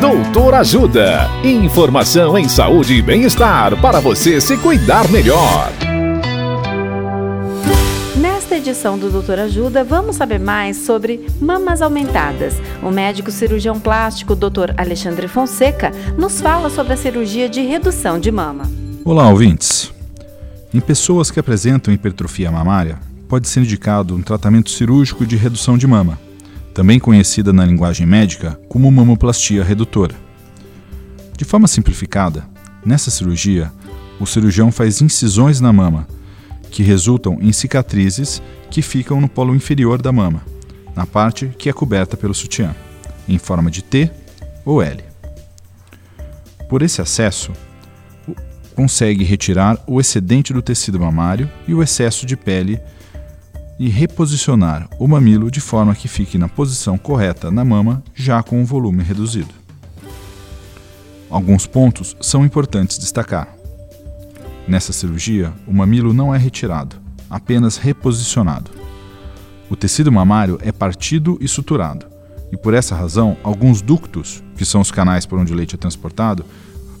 Doutor Ajuda. Informação em saúde e bem-estar para você se cuidar melhor. Nesta edição do Doutor Ajuda, vamos saber mais sobre mamas aumentadas. O médico cirurgião plástico Dr. Alexandre Fonseca nos fala sobre a cirurgia de redução de mama. Olá, ouvintes. Em pessoas que apresentam hipertrofia mamária, pode ser indicado um tratamento cirúrgico de redução de mama também conhecida na linguagem médica como mamoplastia redutora. De forma simplificada, nessa cirurgia, o cirurgião faz incisões na mama, que resultam em cicatrizes que ficam no polo inferior da mama, na parte que é coberta pelo sutiã, em forma de T ou L. Por esse acesso, consegue retirar o excedente do tecido mamário e o excesso de pele e reposicionar o mamilo de forma que fique na posição correta na mama, já com o volume reduzido. Alguns pontos são importantes destacar. Nessa cirurgia, o mamilo não é retirado, apenas reposicionado. O tecido mamário é partido e suturado, e por essa razão, alguns ductos, que são os canais por onde o leite é transportado,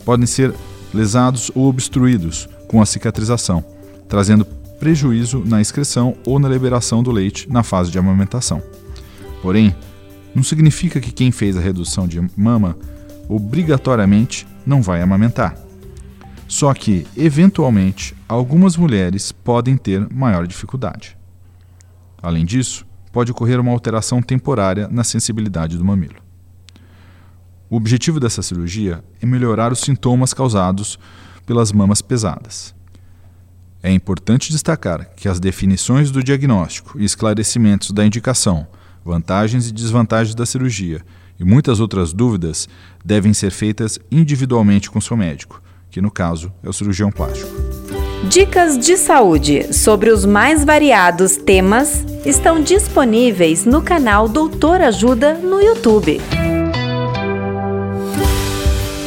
podem ser lesados ou obstruídos com a cicatrização, trazendo prejuízo na excreção ou na liberação do leite na fase de amamentação. Porém, não significa que quem fez a redução de mama obrigatoriamente não vai amamentar. Só que, eventualmente, algumas mulheres podem ter maior dificuldade. Além disso, pode ocorrer uma alteração temporária na sensibilidade do mamilo. O objetivo dessa cirurgia é melhorar os sintomas causados pelas mamas pesadas. É importante destacar que as definições do diagnóstico e esclarecimentos da indicação, vantagens e desvantagens da cirurgia e muitas outras dúvidas devem ser feitas individualmente com seu médico, que no caso é o cirurgião plástico. Dicas de saúde sobre os mais variados temas estão disponíveis no canal Doutor Ajuda no YouTube.